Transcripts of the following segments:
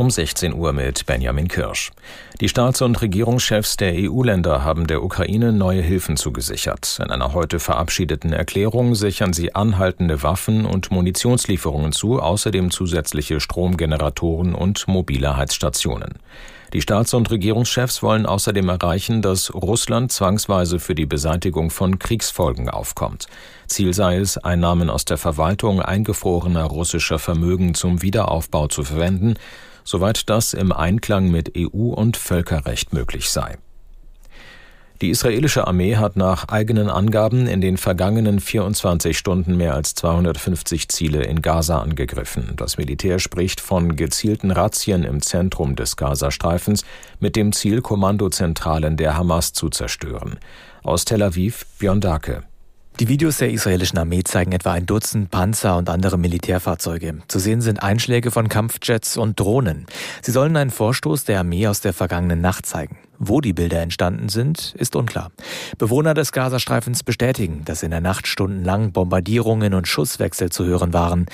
Um 16 Uhr mit Benjamin Kirsch. Die Staats- und Regierungschefs der EU-Länder haben der Ukraine neue Hilfen zugesichert. In einer heute verabschiedeten Erklärung sichern sie anhaltende Waffen und Munitionslieferungen zu, außerdem zusätzliche Stromgeneratoren und mobile Heizstationen. Die Staats- und Regierungschefs wollen außerdem erreichen, dass Russland zwangsweise für die Beseitigung von Kriegsfolgen aufkommt. Ziel sei es, Einnahmen aus der Verwaltung eingefrorener russischer Vermögen zum Wiederaufbau zu verwenden, soweit das im Einklang mit EU und Völkerrecht möglich sei. Die israelische Armee hat nach eigenen Angaben in den vergangenen 24 Stunden mehr als 250 Ziele in Gaza angegriffen. Das Militär spricht von gezielten Razzien im Zentrum des Gazastreifens mit dem Ziel, Kommandozentralen der Hamas zu zerstören. Aus Tel Aviv, Björn Dake. Die Videos der israelischen Armee zeigen etwa ein Dutzend Panzer und andere Militärfahrzeuge. Zu sehen sind Einschläge von Kampfjets und Drohnen. Sie sollen einen Vorstoß der Armee aus der vergangenen Nacht zeigen. Wo die Bilder entstanden sind, ist unklar. Bewohner des Gazastreifens bestätigen, dass in der Nacht stundenlang Bombardierungen und Schusswechsel zu hören waren.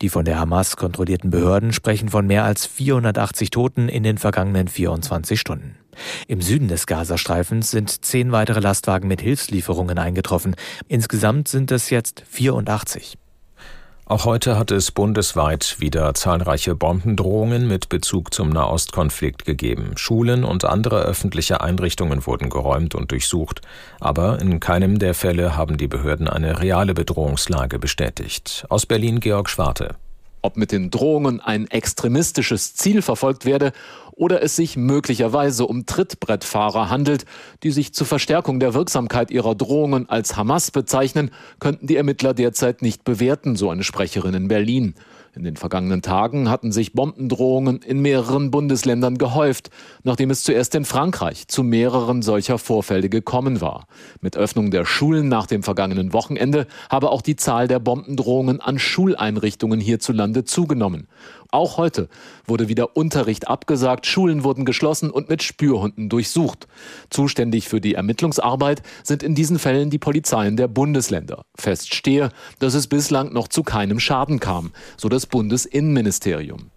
Die von der Hamas kontrollierten Behörden sprechen von mehr als 480 Toten in den vergangenen 24 Stunden. Im Süden des Gazastreifens sind zehn weitere Lastwagen mit Hilfslieferungen eingetroffen. Insgesamt sind es jetzt 84. Auch heute hat es bundesweit wieder zahlreiche Bombendrohungen mit Bezug zum Nahostkonflikt gegeben. Schulen und andere öffentliche Einrichtungen wurden geräumt und durchsucht, aber in keinem der Fälle haben die Behörden eine reale Bedrohungslage bestätigt. Aus Berlin Georg Schwarte. Ob mit den Drohungen ein extremistisches Ziel verfolgt werde oder es sich möglicherweise um Trittbrettfahrer handelt, die sich zur Verstärkung der Wirksamkeit ihrer Drohungen als Hamas bezeichnen, könnten die Ermittler derzeit nicht bewerten, so eine Sprecherin in Berlin. In den vergangenen Tagen hatten sich Bombendrohungen in mehreren Bundesländern gehäuft, nachdem es zuerst in Frankreich zu mehreren solcher Vorfälle gekommen war. Mit Öffnung der Schulen nach dem vergangenen Wochenende habe auch die Zahl der Bombendrohungen an Schuleinrichtungen hierzulande zugenommen. Auch heute wurde wieder Unterricht abgesagt, Schulen wurden geschlossen und mit Spürhunden durchsucht. Zuständig für die Ermittlungsarbeit sind in diesen Fällen die Polizeien der Bundesländer. Fest stehe, dass es bislang noch zu keinem Schaden kam, so das Bundesinnenministerium.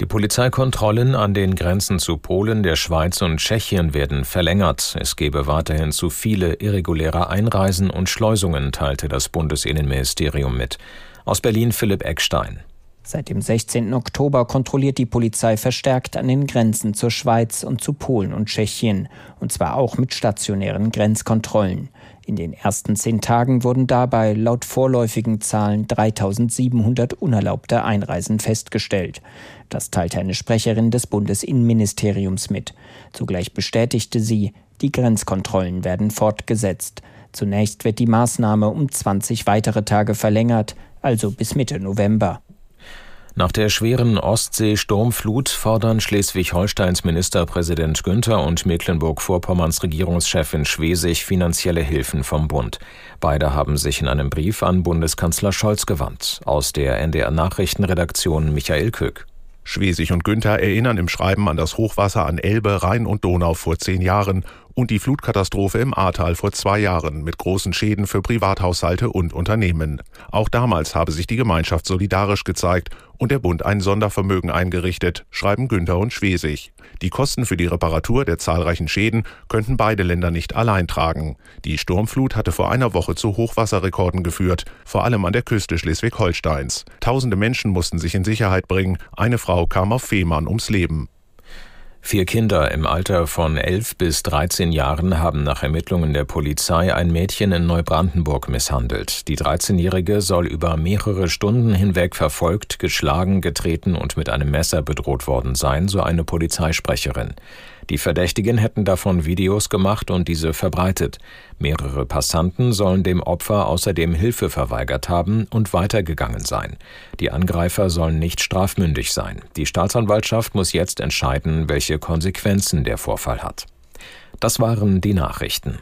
Die Polizeikontrollen an den Grenzen zu Polen, der Schweiz und Tschechien werden verlängert. Es gebe weiterhin zu viele irreguläre Einreisen und Schleusungen, teilte das Bundesinnenministerium mit. Aus Berlin Philipp Eckstein. Seit dem 16. Oktober kontrolliert die Polizei verstärkt an den Grenzen zur Schweiz und zu Polen und Tschechien, und zwar auch mit stationären Grenzkontrollen. In den ersten zehn Tagen wurden dabei laut vorläufigen Zahlen 3700 unerlaubte Einreisen festgestellt. Das teilte eine Sprecherin des Bundesinnenministeriums mit. Zugleich bestätigte sie, die Grenzkontrollen werden fortgesetzt. Zunächst wird die Maßnahme um 20 weitere Tage verlängert, also bis Mitte November. Nach der schweren Ostsee-Sturmflut fordern Schleswig-Holsteins Ministerpräsident Günther und Mecklenburg-Vorpommerns Regierungschefin Schwesig finanzielle Hilfen vom Bund. Beide haben sich in einem Brief an Bundeskanzler Scholz gewandt. Aus der NDR Nachrichtenredaktion Michael Köck. Schwesig und Günther erinnern im Schreiben an das Hochwasser an Elbe, Rhein und Donau vor zehn Jahren und die Flutkatastrophe im Ahrtal vor zwei Jahren mit großen Schäden für Privathaushalte und Unternehmen. Auch damals habe sich die Gemeinschaft solidarisch gezeigt und der Bund ein Sondervermögen eingerichtet, schreiben Günther und Schwesig. Die Kosten für die Reparatur der zahlreichen Schäden könnten beide Länder nicht allein tragen. Die Sturmflut hatte vor einer Woche zu Hochwasserrekorden geführt, vor allem an der Küste Schleswig-Holsteins. Tausende Menschen mussten sich in Sicherheit bringen. Eine Frau kam auf Fehmarn ums Leben. Vier Kinder im Alter von 11 bis 13 Jahren haben nach Ermittlungen der Polizei ein Mädchen in Neubrandenburg misshandelt. Die 13-Jährige soll über mehrere Stunden hinweg verfolgt, geschlagen, getreten und mit einem Messer bedroht worden sein, so eine Polizeisprecherin. Die Verdächtigen hätten davon Videos gemacht und diese verbreitet. Mehrere Passanten sollen dem Opfer außerdem Hilfe verweigert haben und weitergegangen sein. Die Angreifer sollen nicht strafmündig sein. Die Staatsanwaltschaft muss jetzt entscheiden, welche Konsequenzen der Vorfall hat. Das waren die Nachrichten.